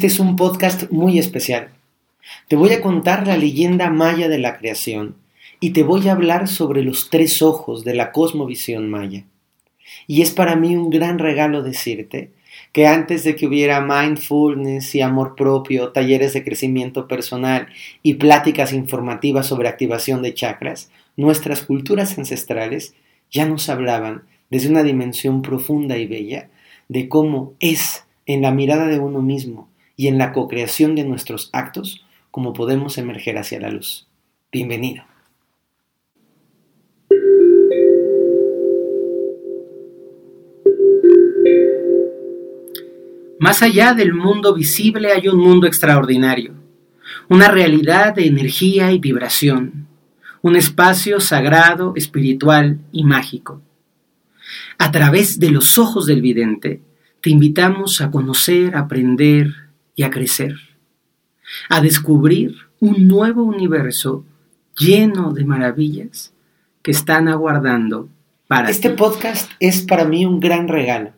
Este es un podcast muy especial. Te voy a contar la leyenda maya de la creación y te voy a hablar sobre los tres ojos de la cosmovisión maya. Y es para mí un gran regalo decirte que antes de que hubiera mindfulness y amor propio, talleres de crecimiento personal y pláticas informativas sobre activación de chakras, nuestras culturas ancestrales ya nos hablaban desde una dimensión profunda y bella de cómo es en la mirada de uno mismo y en la co-creación de nuestros actos como podemos emerger hacia la luz. Bienvenido. Más allá del mundo visible hay un mundo extraordinario, una realidad de energía y vibración, un espacio sagrado, espiritual y mágico. A través de los ojos del vidente, te invitamos a conocer, aprender y a crecer, a descubrir un nuevo universo lleno de maravillas que están aguardando para Este podcast es para mí un gran regalo,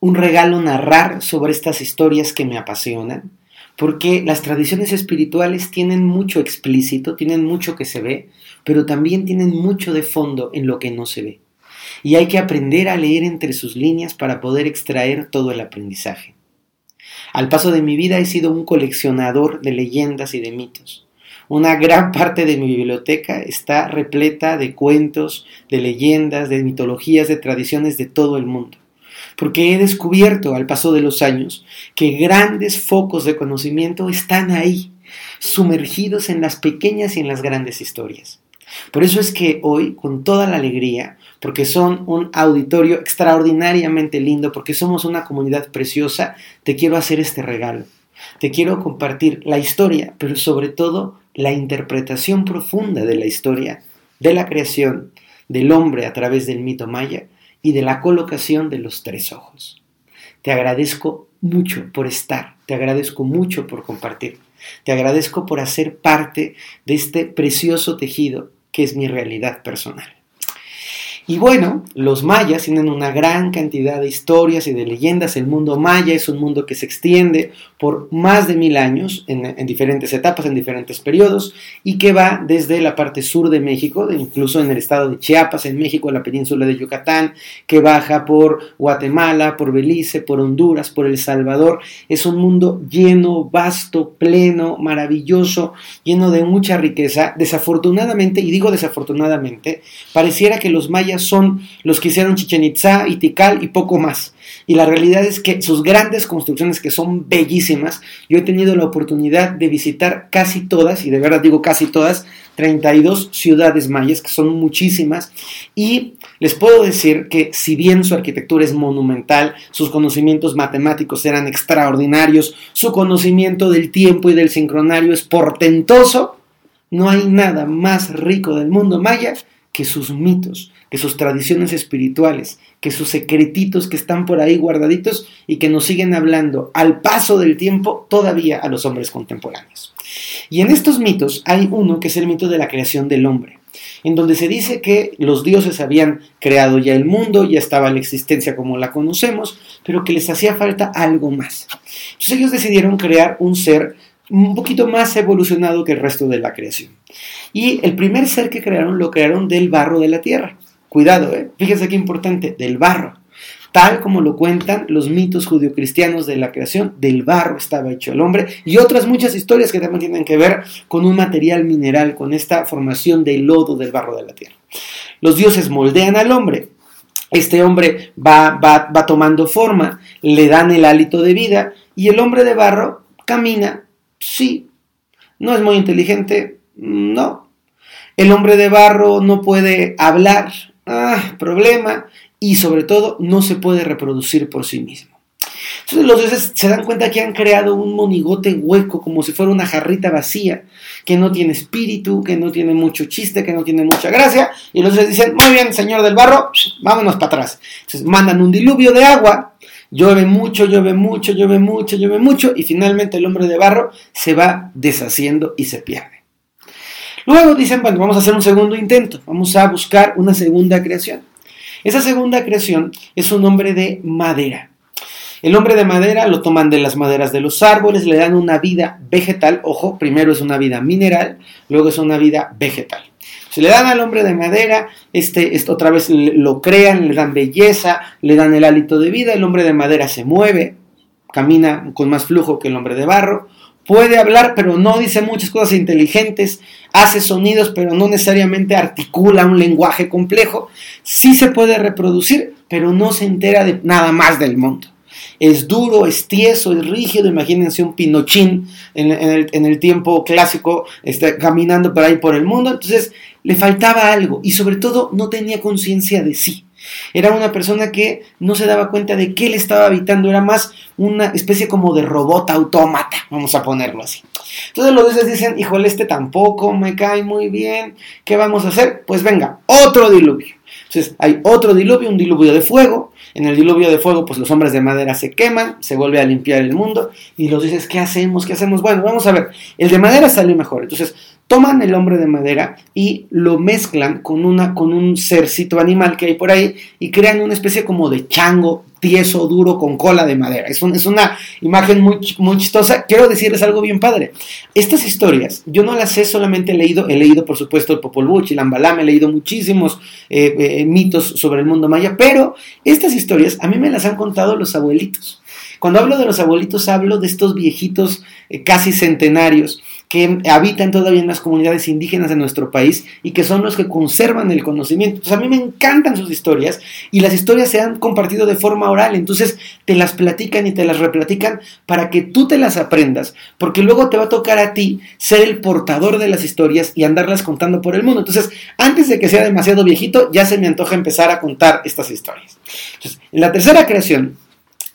un regalo narrar sobre estas historias que me apasionan, porque las tradiciones espirituales tienen mucho explícito, tienen mucho que se ve, pero también tienen mucho de fondo en lo que no se ve y hay que aprender a leer entre sus líneas para poder extraer todo el aprendizaje. Al paso de mi vida he sido un coleccionador de leyendas y de mitos. Una gran parte de mi biblioteca está repleta de cuentos, de leyendas, de mitologías, de tradiciones de todo el mundo. Porque he descubierto al paso de los años que grandes focos de conocimiento están ahí, sumergidos en las pequeñas y en las grandes historias. Por eso es que hoy, con toda la alegría, porque son un auditorio extraordinariamente lindo, porque somos una comunidad preciosa, te quiero hacer este regalo. Te quiero compartir la historia, pero sobre todo la interpretación profunda de la historia, de la creación del hombre a través del mito maya y de la colocación de los tres ojos. Te agradezco mucho por estar, te agradezco mucho por compartir, te agradezco por hacer parte de este precioso tejido que es mi realidad personal. Y bueno, los mayas tienen una gran cantidad de historias y de leyendas. El mundo maya es un mundo que se extiende por más de mil años en, diferentes etapas, en diferentes periodos, y que va desde la parte sur de México, incluso en el estado de Chiapas, en México, la península de Yucatán, que baja por Guatemala, por Belice, por Honduras, por El Salvador. Es un mundo lleno, vasto, pleno, maravilloso, lleno de mucha riqueza. Desafortunadamente, y digo desafortunadamente, pareciera que los mayas son los que hicieron Chichen Itza y Tikal y poco más. Y la realidad es que sus grandes construcciones, que son bellísimas, yo he tenido la oportunidad de visitar casi todas, y de verdad digo casi todas, 32 ciudades mayas, que son muchísimas, y les puedo decir que si bien su arquitectura es monumental, sus conocimientos matemáticos eran extraordinarios, su conocimiento del tiempo y del sincronario es portentoso, no hay nada más rico del mundo maya que sus mitos, que sus tradiciones espirituales, que sus secretitos que están por ahí guardaditos y que nos siguen hablando al paso del tiempo todavía a los hombres contemporáneos. Y en estos mitos hay uno que es el mito de la creación del hombre, en donde se dice que los dioses habían creado ya el mundo, ya estaba la existencia como la conocemos, pero que les hacía falta algo más. Entonces ellos decidieron crear un ser un poquito más evolucionado que el resto de la creación. Y el primer ser que crearon lo crearon del barro de la tierra. Cuidado, ¿eh? fíjense qué importante, del barro. Tal como lo cuentan los mitos judio-cristianos de la creación, del barro estaba hecho el hombre y otras muchas historias que también tienen que ver con un material mineral, con esta formación del lodo del barro de la tierra. Los dioses moldean al hombre, este hombre va, va, va, tomando forma, le dan el hálito de vida y el hombre de barro camina, sí. No es muy inteligente, no. El hombre de barro no puede hablar, ah, problema, y sobre todo no se puede reproducir por sí mismo. Entonces los dioses se dan cuenta que han creado un monigote hueco, como si fuera una jarrita vacía, que no tiene espíritu, que no tiene mucho chiste, que no tiene mucha gracia, y los dioses dicen, muy bien, señor del barro, vámonos para atrás. Entonces mandan un diluvio de agua, llueve mucho, llueve mucho, llueve mucho, llueve mucho, y finalmente el hombre de barro se va deshaciendo y se pierde. Luego dicen, bueno, vamos a hacer un segundo intento, vamos a buscar una segunda creación. Esa segunda creación es un hombre de madera. El hombre de madera lo toman de las maderas de los árboles, le dan una vida vegetal, ojo, primero es una vida mineral, luego es una vida vegetal. Se le dan al hombre de madera, este, otra vez lo crean, le dan belleza, le dan el hálito de vida, el hombre de madera se mueve, camina con más flujo que el hombre de barro, puede hablar, pero no dice muchas cosas inteligentes, hace sonidos, pero no necesariamente articula un lenguaje complejo, sí se puede reproducir, pero no se entera de nada más del mundo es duro, es tieso, es rígido. Imagínense un pinochín en, el, tiempo clásico está caminando por ahí por el mundo. Entonces le faltaba algo y sobre todo no tenía conciencia de sí. Era una persona que no se daba cuenta de qué le estaba habitando, era más una especie como de robot autómata, vamos a ponerlo así. Entonces los dioses dicen, híjole, este tampoco me cae muy bien, ¿qué vamos a hacer? Pues venga, otro diluvio. Entonces hay otro diluvio, un diluvio de fuego. En el diluvio de fuego, pues los hombres de madera se queman, se vuelve a limpiar el mundo. Y los dices, ¿qué hacemos? ¿Qué hacemos? Bueno, vamos a ver. El de madera salió mejor. Entonces toman el hombre de madera y lo mezclan con, una, con un cercito animal que hay por ahí y crean una especie como de chango tieso, duro, con cola de madera. Es, es una imagen muy, muy chistosa. Quiero decirles algo bien padre. Estas historias, yo no las he solamente leído, he leído por supuesto el Popol Vuh, el Ambalam, he leído muchísimos eh, eh, mitos sobre el mundo maya, pero estas historias a mí me las han contado los abuelitos. Cuando hablo de los abuelitos, hablo de estos viejitos eh, casi centenarios que habitan todavía en las comunidades indígenas de nuestro país y que son los que conservan el conocimiento. Entonces a mí me encantan sus historias y las historias se han compartido de forma oral, entonces te las platican y te las replatican para que tú te las aprendas, porque luego te va a tocar a ti ser el portador de las historias y andarlas contando por el mundo. Entonces, antes de que sea demasiado viejito, ya se me antoja empezar a contar estas historias. Entonces, en la tercera creación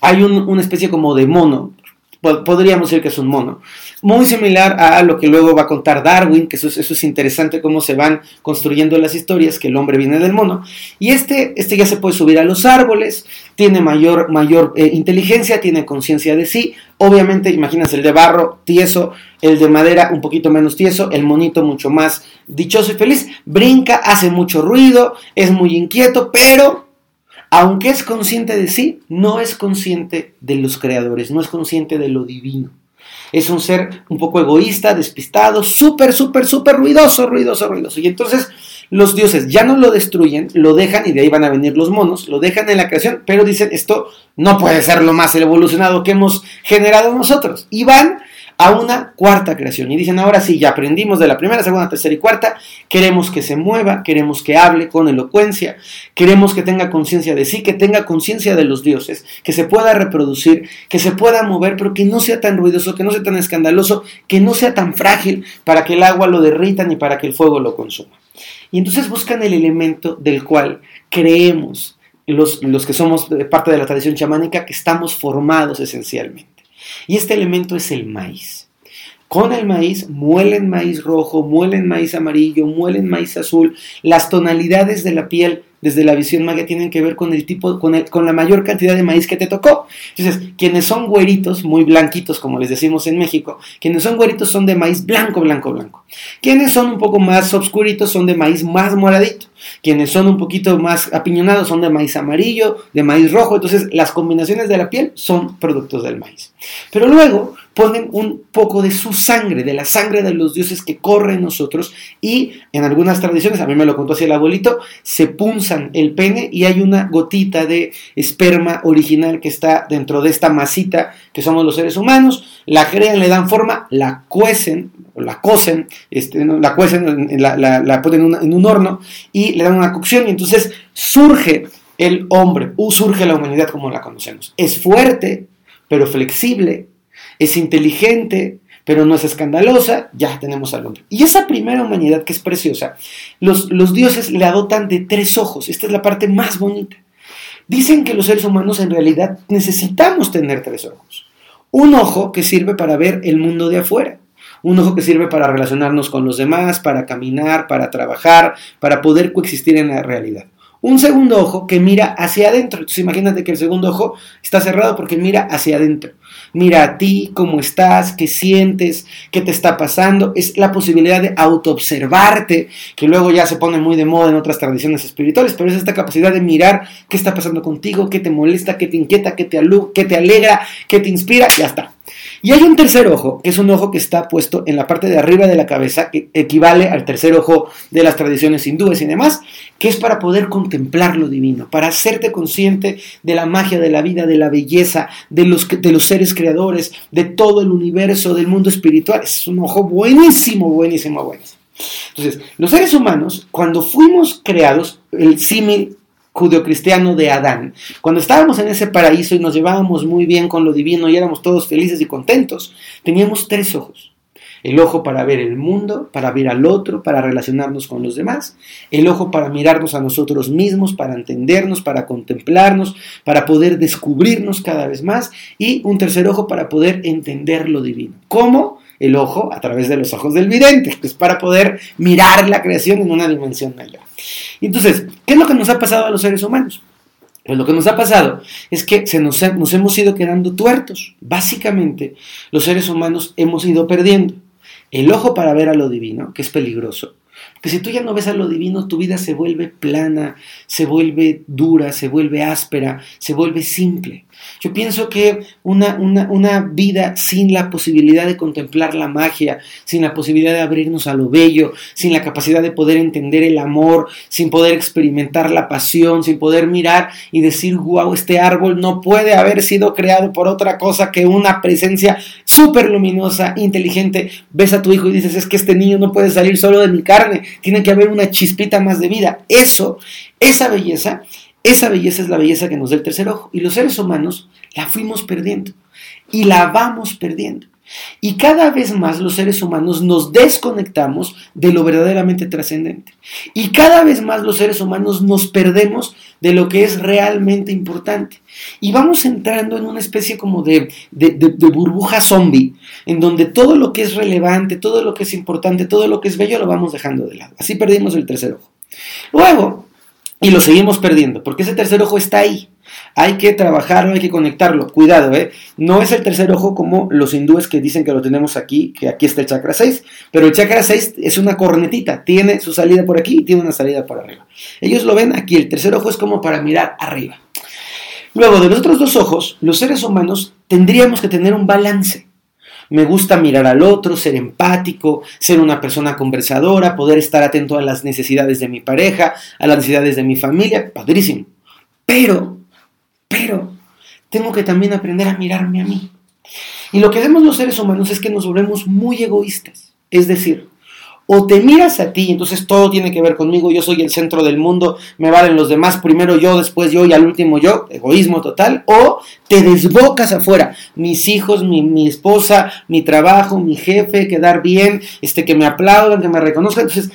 hay una especie como de mono, podríamos decir que es un mono. Muy similar a lo que luego va a contar Darwin, que eso, es interesante cómo se van construyendo las historias, que el hombre viene del mono. Y este, este ya se puede subir a los árboles, tiene mayor, mayor eh, inteligencia, tiene conciencia de sí. Obviamente, imagínense el de barro, tieso, el de madera un poquito menos tieso, el monito mucho más dichoso y feliz. Brinca, hace mucho ruido, es muy inquieto, pero aunque es consciente de sí, no es consciente de los creadores, no es consciente de lo divino. Es un ser un poco egoísta, despistado, súper, súper, súper ruidoso, ruidoso, ruidoso. Y entonces los dioses ya no lo destruyen, lo dejan, y de ahí van a venir los monos, lo dejan en la creación, pero dicen, esto no puede ser lo más evolucionado que hemos generado nosotros. Y van a una cuarta creación. Y dicen, ahora sí, ya aprendimos de la primera, segunda, tercera y cuarta, queremos que se mueva, queremos que hable con elocuencia, queremos que tenga conciencia de sí, que tenga conciencia de los dioses, que se pueda reproducir, que se pueda mover, pero que no sea tan ruidoso, que no sea tan escandaloso, que no sea tan frágil para que el agua lo derrita ni para que el fuego lo consuma. Y entonces buscan el elemento del cual creemos los, los que somos parte de la tradición chamánica que estamos formados esencialmente. Y este elemento es el maíz. Con el maíz muelen maíz rojo, muelen maíz amarillo, muelen maíz azul. Las tonalidades de la piel desde la visión magia tienen que ver con el tipo, con, con la mayor cantidad de maíz que te tocó. Entonces, quienes son güeritos, muy blanquitos, como les decimos en México, quienes son güeritos son de maíz blanco, blanco, blanco. Quienes son un poco más oscuritos son de maíz más moradito. Quienes son un poquito más apiñonados son de maíz amarillo, de maíz rojo. Entonces, las combinaciones de la piel son productos del maíz. Pero luego ponen un poco de su sangre, de la sangre de los dioses que corre en nosotros y en algunas tradiciones, a mí me lo contó así el abuelito, se punzan el pene y hay una gotita de esperma original que está dentro de esta masita que somos los seres humanos, la crean, le dan forma, la cuecen, o la cocen, este, la cuecen, la, ponen en un horno y le dan una cocción y entonces surge el hombre, surge la humanidad como la conocemos. Es fuerte, pero flexible, es inteligente, pero no es escandalosa, ya tenemos al hombre. Y esa primera humanidad que es preciosa, los, los dioses le adotan de tres ojos. Esta es la parte más bonita. Dicen que los seres humanos en realidad necesitamos tener tres ojos. Un ojo que sirve para ver el mundo de afuera. Un ojo que sirve para relacionarnos con los demás, para caminar, para trabajar, para poder coexistir en la realidad. Un segundo ojo que mira hacia adentro. Entonces imagínate que el segundo ojo está cerrado porque mira hacia adentro. Mira a ti, cómo estás, qué sientes, qué te está pasando. Es la posibilidad de autoobservarte, que luego ya se pone muy de moda en otras tradiciones espirituales, pero es esta capacidad de mirar qué está pasando contigo, qué te molesta, qué te inquieta, qué te, qué te alegra, qué te inspira, ya está. Y hay un tercer ojo, que es un ojo que está puesto en la parte de arriba de la cabeza, que equivale al tercer ojo de las tradiciones hindúes y demás, que es para poder contemplar lo divino, para hacerte consciente de la magia de la vida, de la belleza, de los, de los seres creadores, de todo el universo, del mundo espiritual. Es un ojo buenísimo, buenísimo, buenísimo. Entonces, los seres humanos, cuando fuimos creados, el símil judeocristiano de Adán. Cuando estábamos en ese paraíso y nos llevábamos muy bien con lo divino y éramos todos felices y contentos, teníamos tres ojos. El ojo para ver el mundo, para ver al otro, para relacionarnos con los demás. El ojo para mirarnos a nosotros mismos, para entendernos, para contemplarnos, para poder descubrirnos cada vez más. Y un tercer ojo para poder entender lo divino. ¿Cómo? El ojo a través de los ojos del vidente, que es para poder mirar la creación en una dimensión mayor. Entonces, ¿qué es lo que nos ha pasado a los seres humanos? Pues lo que nos ha pasado es que se nos, nos hemos ido quedando tuertos. Básicamente, los seres humanos hemos ido perdiendo el ojo para ver a lo divino, que es peligroso, que si tú ya no ves a lo divino, tu vida se vuelve plana, se vuelve dura, se vuelve áspera, se vuelve simple. Yo pienso que una, una, vida sin la posibilidad de contemplar la magia, sin la posibilidad de abrirnos a lo bello, sin la capacidad de poder entender el amor, sin poder experimentar la pasión, sin poder mirar y decir, wow, este árbol no puede haber sido creado por otra cosa que una presencia súper luminosa, inteligente. Ves a tu hijo y dices, es que este niño no puede salir solo de mi carne, tiene que haber una chispita más de vida. Eso, esa belleza, esa belleza es la belleza que nos da el tercer ojo. Y los seres humanos la fuimos perdiendo. Y la vamos perdiendo. Y cada vez más los seres humanos nos desconectamos de lo verdaderamente trascendente. Y cada vez más los seres humanos nos perdemos de lo que es realmente importante. Y vamos entrando en una especie como de, de, burbuja zombie, en donde todo lo que es relevante, todo lo que es importante, todo lo que es bello lo vamos dejando de lado. Así perdimos el tercer ojo. Luego, y lo seguimos perdiendo, porque ese tercer ojo está ahí. Hay que trabajarlo, hay que conectarlo. Cuidado, ¿eh? No es el tercer ojo como los hindúes que dicen que lo tenemos aquí, que aquí está el chakra 6, pero el chakra 6 es una cornetita, tiene su salida por aquí y tiene una salida por arriba. Ellos lo ven aquí, el tercer ojo es como para mirar arriba. Luego, de los otros dos ojos, los seres humanos tendríamos que tener un balance. Me gusta mirar al otro, ser empático, ser una persona conversadora, poder estar atento a las necesidades de mi pareja, a las necesidades de mi familia, padrísimo. Pero, pero, tengo que también aprender a mirarme a mí. Y lo que hacemos los seres humanos es que nos volvemos muy egoístas. Es decir, o te miras a ti, entonces todo tiene que ver conmigo, yo soy el centro del mundo, me valen los demás, primero yo, después yo y al último yo, egoísmo total, o te desbocas afuera, mis hijos, mi, esposa, mi trabajo, mi jefe, quedar bien, este, que me aplaudan, que me reconozcan, entonces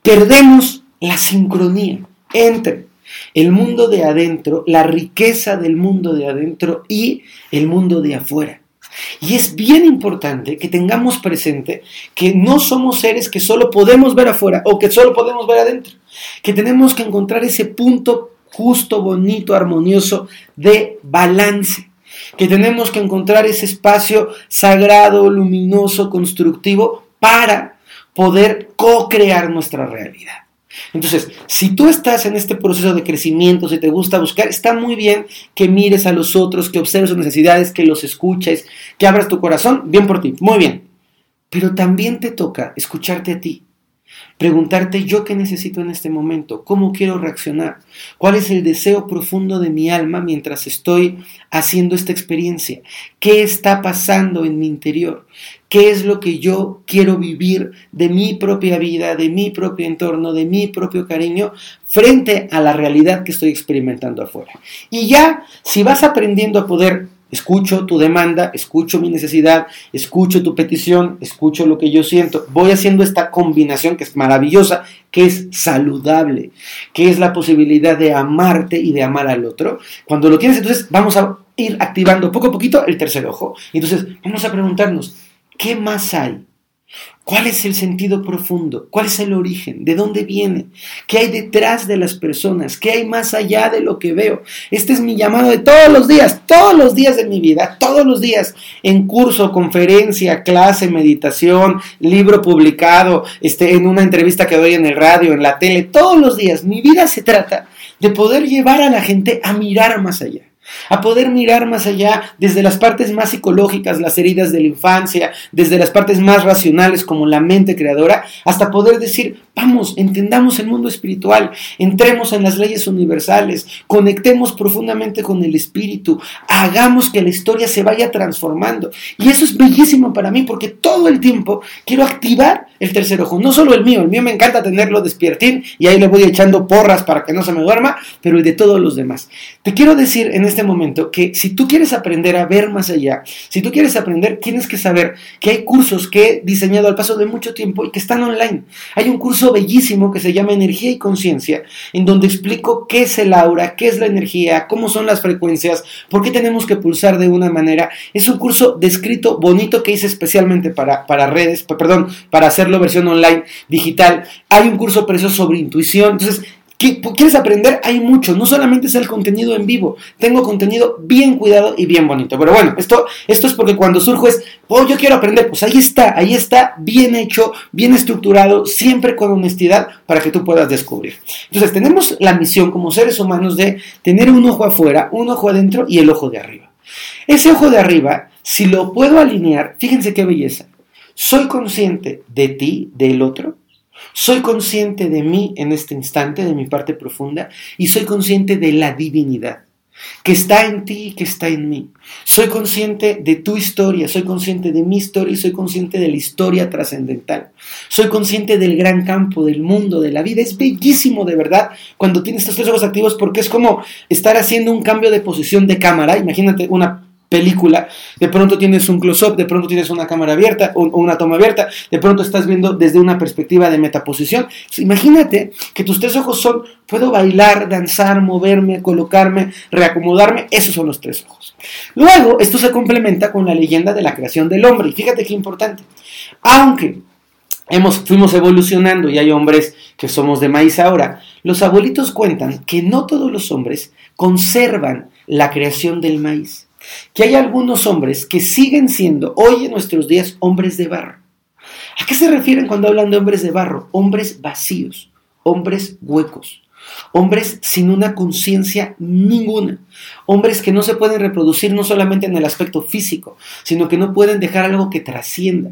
perdemos la sincronía entre el mundo de adentro, la riqueza del mundo de adentro y el mundo de afuera. Y es bien importante que tengamos presente que no somos seres que solo podemos ver afuera o que solo podemos ver adentro, que tenemos que encontrar ese punto justo, bonito, armonioso de balance, que tenemos que encontrar ese espacio sagrado, luminoso, constructivo para poder co-crear nuestra realidad. Entonces, si tú estás en este proceso de crecimiento, si te gusta buscar, está muy bien que mires a los otros, que observes sus necesidades, que los escuches, que abras tu corazón, bien por ti, muy bien. Pero también te toca escucharte a ti. Preguntarte yo qué necesito en este momento, cómo quiero reaccionar, cuál es el deseo profundo de mi alma mientras estoy haciendo esta experiencia, qué está pasando en mi interior, qué es lo que yo quiero vivir de mi propia vida, de mi propio entorno, de mi propio cariño frente a la realidad que estoy experimentando afuera. Y ya, si vas aprendiendo a poder Escucho tu demanda, escucho mi necesidad, escucho tu petición, escucho lo que yo siento. Voy haciendo esta combinación que es maravillosa, que es saludable, que es la posibilidad de amarte y de amar al otro. Cuando lo tienes, entonces vamos a ir activando poco a poquito el tercer ojo. Entonces vamos a preguntarnos, ¿qué más hay? ¿Cuál es el sentido profundo? ¿Cuál es el origen? ¿De dónde viene? ¿Qué hay detrás de las personas? ¿Qué hay más allá de lo que veo? Este es mi llamado de todos los días, todos los días de mi vida, todos los días, en curso, conferencia, clase, meditación, libro publicado, este, en una entrevista que doy en el radio, en la tele, todos los días. Mi vida se trata de poder llevar a la gente a mirar más allá a poder mirar más allá desde las partes más psicológicas, las heridas de la infancia, desde las partes más racionales como la mente creadora, hasta poder decir, vamos, entendamos el mundo espiritual, entremos en las leyes universales, conectemos profundamente con el espíritu, hagamos que la historia se vaya transformando. Y eso es bellísimo para mí porque todo el tiempo quiero activar el tercer ojo, no solo el mío, el mío me encanta tenerlo despiertín y ahí le voy echando porras para que no se me duerma, pero el de todos los demás. Te quiero decir en este momento que si tú quieres aprender a ver más allá, si tú quieres aprender, tienes que saber que hay cursos que he diseñado al paso de mucho tiempo y que están online. Hay un curso bellísimo que se llama Energía y Conciencia, en donde explico qué es el aura, qué es la energía, cómo son las frecuencias, por qué tenemos que pulsar de una manera. Es un curso descrito, bonito, que hice especialmente para, para redes, perdón, para hacer versión online, digital. Hay un curso precioso sobre intuición. Entonces, ¿Quieres aprender? Hay mucho, no solamente es el contenido en vivo, tengo contenido bien cuidado y bien bonito. Pero bueno, esto, esto es porque cuando surjo es, oh, yo quiero aprender, pues ahí está, ahí está, bien hecho, bien estructurado, siempre con honestidad para que tú puedas descubrir. Entonces, tenemos la misión como seres humanos de tener un ojo afuera, un ojo adentro y el ojo de arriba. Ese ojo de arriba, si lo puedo alinear, fíjense qué belleza. ¿Soy consciente de ti, del otro? ¿Soy consciente de mí en este instante, de mi parte profunda? Y soy consciente de la divinidad que está en ti y que está en mí. Soy consciente de tu historia, soy consciente de mi historia y soy consciente de la historia trascendental. Soy consciente del gran campo, del mundo, de la vida. Es bellísimo de verdad cuando tienes estos tres ojos activos porque es como estar haciendo un cambio de posición de cámara. Imagínate una película, de pronto tienes un close-up, de pronto tienes una cámara abierta o, una toma abierta, de pronto estás viendo desde una perspectiva de metaposición. Imagínate que tus tres ojos son, puedo bailar, danzar, moverme, colocarme, reacomodarme, esos son los tres ojos. Luego, esto se complementa con la leyenda de la creación del hombre, y fíjate qué importante, aunque hemos, fuimos evolucionando y hay hombres que somos de maíz ahora, los abuelitos cuentan que no todos los hombres conservan la creación del maíz que hay algunos hombres que siguen siendo hoy en nuestros días hombres de barro. ¿A qué se refieren cuando hablan de hombres de barro? Hombres vacíos, hombres huecos, hombres sin una conciencia ninguna, hombres que no se pueden reproducir no solamente en el aspecto físico, sino que no pueden dejar algo que trascienda,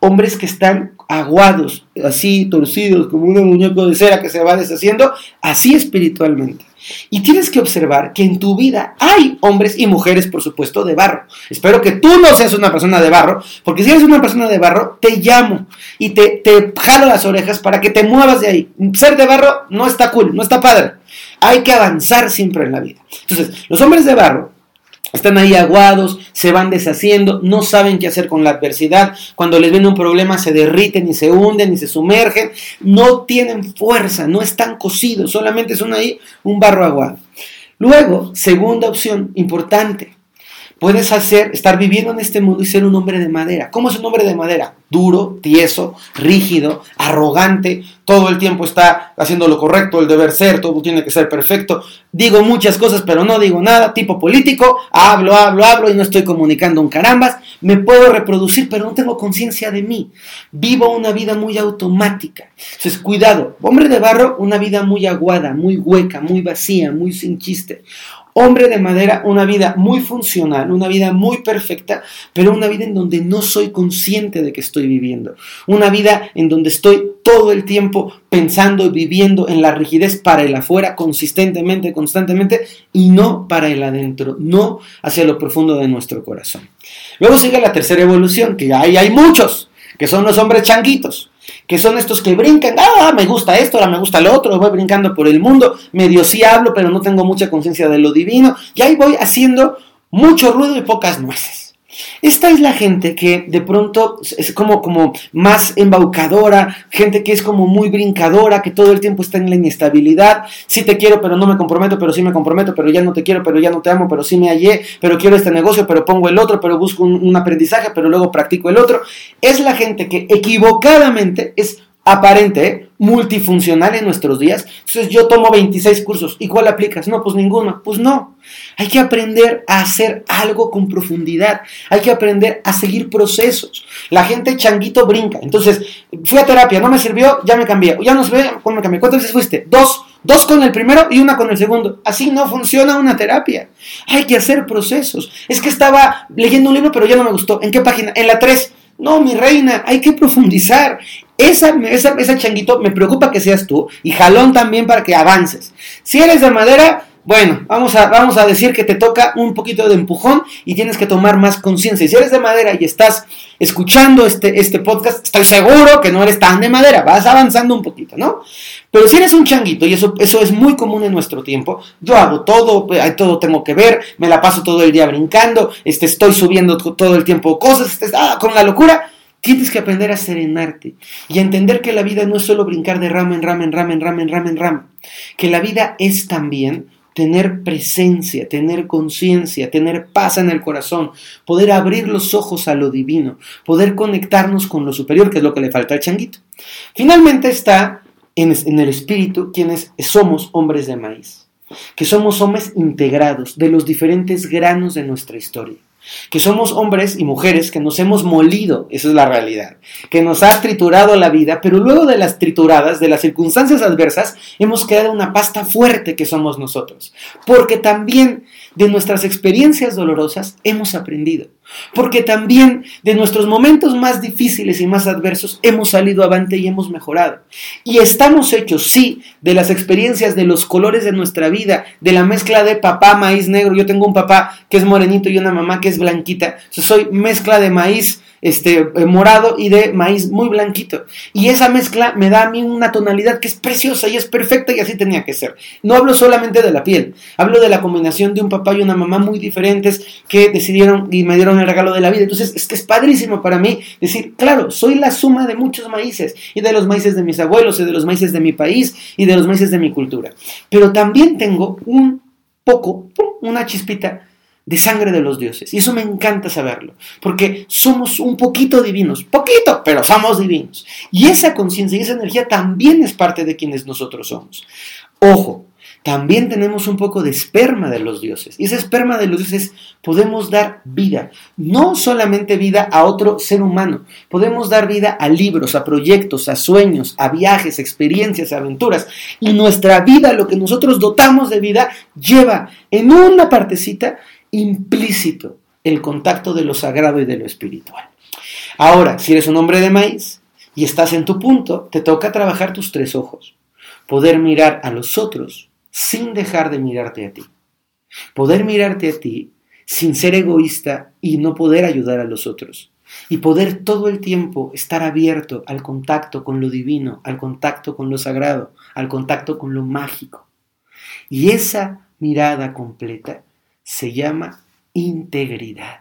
hombres que están aguados, así torcidos, como un muñeco de cera que se va deshaciendo, así espiritualmente. Y tienes que observar que en tu vida hay hombres y mujeres, por supuesto, de barro. Espero que tú no seas una persona de barro, porque si eres una persona de barro, te llamo y te, te jalo las orejas para que te muevas de ahí. Ser de barro no está cool, no está padre. Hay que avanzar siempre en la vida. Entonces, los hombres de barro están ahí aguados, se van deshaciendo, no saben qué hacer con la adversidad. Cuando les viene un problema se derriten y se hunden y se sumergen. No tienen fuerza, no están cocidos, solamente son ahí un barro aguado. Luego, segunda opción importante, puedes hacer, estar viviendo en este mundo y ser un hombre de madera. ¿Cómo es un hombre de madera? Duro, tieso, rígido, arrogante, todo el tiempo está haciendo lo correcto, el deber ser, todo tiene que ser perfecto. Digo muchas cosas, pero no digo nada, tipo político, hablo, hablo, hablo y no estoy comunicando un carambas. Me puedo reproducir, pero no tengo conciencia de mí. Vivo una vida muy automática. Entonces, cuidado, hombre de barro, una vida muy aguada, muy hueca, muy vacía, muy sin chiste hombre de madera, una vida muy funcional, una vida muy perfecta, pero una vida en donde no soy consciente de que estoy viviendo. Una vida en donde estoy todo el tiempo pensando y viviendo en la rigidez para el afuera, consistentemente, constantemente, y no para el adentro, no hacia lo profundo de nuestro corazón. Luego sigue la tercera evolución, que ahí hay muchos, que son los hombres changuitos que son estos que brincan, ah, me gusta esto, ahora me gusta lo otro, voy brincando por el mundo, medio sí hablo, pero no tengo mucha conciencia de lo divino, y ahí voy haciendo mucho ruido y pocas nueces. Esta es la gente que de pronto es como, como más embaucadora, gente que es como muy brincadora, que todo el tiempo está en la inestabilidad. Sí te quiero, pero no me comprometo, pero sí me comprometo, pero ya no te quiero, pero ya no te amo, pero sí me hallé, pero quiero este negocio, pero pongo el otro, pero busco un, un aprendizaje, pero luego practico el otro. Es la gente que equivocadamente es aparente, multifuncional en nuestros días. Entonces yo tomo 26 cursos. ¿Y cuál aplicas? No, pues ninguno. Pues no. Hay que aprender a hacer algo con profundidad. Hay que aprender a seguir procesos. La gente changuito brinca. Entonces, fui a terapia, no me sirvió, ya me cambié. Ya no sirvió, ¿cuándo me cambié? ¿Cuántas veces fuiste? Dos. Dos con el primero y una con el segundo. Así no funciona una terapia. Hay que hacer procesos. Es que estaba leyendo un libro, pero ya no me gustó. ¿En qué página? En la 3. No, mi reina, hay que profundizar. Esa, esa, esa changuito me preocupa que seas tú y jalón también para que avances. Si eres de madera, bueno, vamos a, vamos a decir que te toca un poquito de empujón y tienes que tomar más conciencia. Si eres de madera y estás escuchando este, este podcast, estoy seguro que no eres tan de madera, vas avanzando un poquito, ¿no? Pero si eres un changuito, y eso, eso es muy común en nuestro tiempo, yo hago todo, todo tengo que ver, me la paso todo el día brincando, este, estoy subiendo todo el tiempo cosas, este, ah, con la locura, Tienes que aprender a serenarte y a entender que la vida no es solo brincar de rama en rama en rama en rama en rama en rama, que la vida es también tener presencia, tener conciencia, tener paz en el corazón, poder abrir los ojos a lo divino, poder conectarnos con lo superior, que es lo que le falta al changuito. Finalmente está en, el espíritu quienes somos hombres de maíz, que somos hombres integrados de los diferentes granos de nuestra historia que somos hombres y mujeres que nos hemos molido, esa es la realidad, que nos ha triturado la vida, pero luego de las trituradas, de las circunstancias adversas, hemos creado una pasta fuerte que somos nosotros, porque también de nuestras experiencias dolorosas hemos aprendido, porque también de nuestros momentos más difíciles y más adversos hemos salido avante y hemos mejorado. Y estamos hechos, sí, de las experiencias, de los colores de nuestra vida, de la mezcla de papá, maíz negro. Yo tengo un papá que es morenito y una mamá que es blanquita. soy mezcla de maíz este, eh, morado y de maíz muy blanquito. Y esa mezcla me da a mí una tonalidad que es preciosa y es perfecta y así tenía que ser. No hablo solamente de la piel, hablo de la combinación de un papá y una mamá muy diferentes que decidieron y me dieron el regalo de la vida. Entonces es que es padrísimo para mí decir, claro, soy la suma de muchos maíces y de los maíces de mis abuelos y de los maíces de mi país y de los maíces de mi cultura. Pero también tengo un poco, una chispita de sangre de los dioses. Y eso me encanta saberlo, porque somos un poquito divinos, poquito, pero somos divinos. Y esa conciencia y esa energía también es parte de quienes nosotros somos. Ojo, también tenemos un poco de esperma de los dioses. Y ese esperma de los dioses podemos dar vida, no solamente vida a otro ser humano, podemos dar vida a libros, a proyectos, a sueños, a viajes, experiencias, aventuras. Y nuestra vida, lo que nosotros dotamos de vida, lleva en una partecita implícito el contacto de lo sagrado y de lo espiritual. Ahora, si eres un hombre de maíz y estás en tu punto, te toca trabajar tus tres ojos. Poder mirar a los otros sin dejar de mirarte a ti. Poder mirarte a ti sin ser egoísta y no poder ayudar a los otros. Y poder todo el tiempo estar abierto al contacto con lo divino, al contacto con lo sagrado, al contacto con lo mágico. Y esa mirada completa se llama integridad.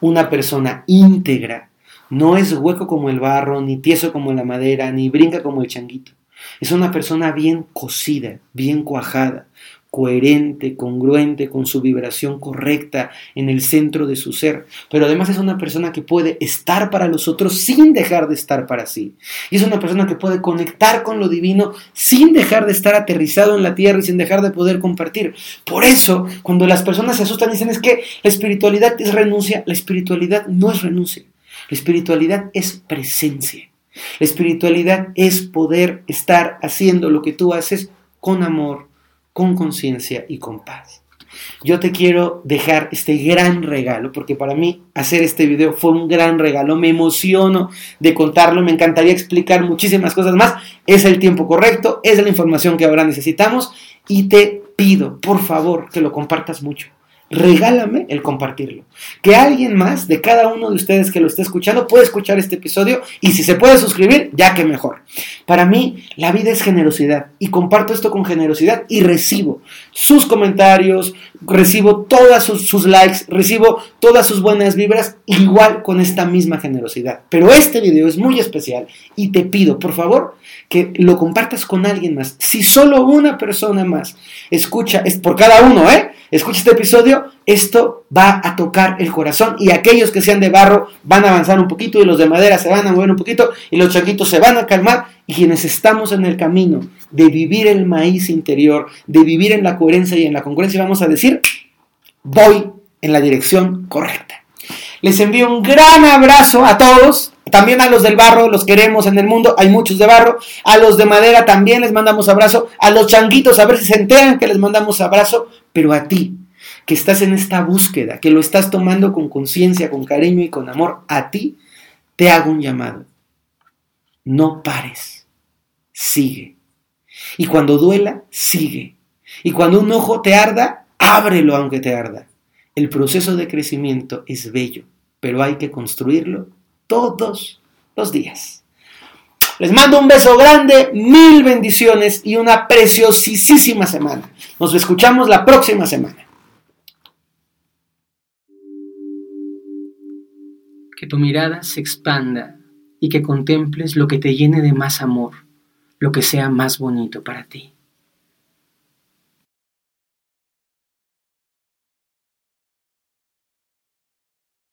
Una persona íntegra no es hueco como el barro, ni tieso como la madera, ni brinca como el changuito. Es una persona bien cocida, bien cuajada, coherente, congruente con su vibración correcta en el centro de su ser, pero además es una persona que puede estar para los otros sin dejar de estar para sí. Y es una persona que puede conectar con lo divino sin dejar de estar aterrizado en la tierra y sin dejar de poder compartir. Por eso, cuando las personas se asustan dicen es que la espiritualidad es renuncia, la espiritualidad no es renuncia. La espiritualidad es presencia. La espiritualidad es poder estar haciendo lo que tú haces con amor, con conciencia y con paz. Yo te quiero dejar este gran regalo, porque para mí hacer este video fue un gran regalo. Me emociono de contarlo, me encantaría explicar muchísimas cosas más. Es el tiempo correcto, es la información que ahora necesitamos y te pido, por favor, que lo compartas mucho regálame el compartirlo. Que alguien más de cada uno de ustedes que lo esté escuchando pueda escuchar este episodio y si se puede suscribir, ya que mejor. Para mí, la vida es generosidad y comparto esto con generosidad y recibo sus comentarios, recibo todas sus, likes, recibo todas sus buenas vibras, igual con esta misma generosidad. Pero este video es muy especial y te pido, por favor, que lo compartas con alguien más. Si solo una persona más escucha, es por cada uno, ¿eh? Escucha este episodio, esto va a tocar el corazón y aquellos que sean de barro van a avanzar un poquito y los de madera se van a mover un poquito y los changuitos se van a calmar y quienes estamos en el camino de vivir el maíz interior, de vivir en la coherencia y en la congruencia, vamos a decir, voy en la dirección correcta. Les envío un gran abrazo a todos. También a los del barro, los queremos en el mundo, hay muchos de barro. A los de madera también les mandamos abrazo. A los changuitos, a ver si se enteran que les mandamos abrazo. Pero a ti, que estás en esta búsqueda, que lo estás tomando con conciencia, con cariño y con amor, a ti te hago un llamado. No pares, sigue. Y cuando duela, sigue. Y cuando un ojo te arda, ábrelo aunque te arda. El proceso de crecimiento es bello, pero hay que construirlo todos los días. Les mando un beso grande, mil bendiciones y una preciosísima semana. Nos escuchamos la próxima semana. Que tu mirada se expanda y que contemples lo que te llene de más amor, lo que sea más bonito para ti.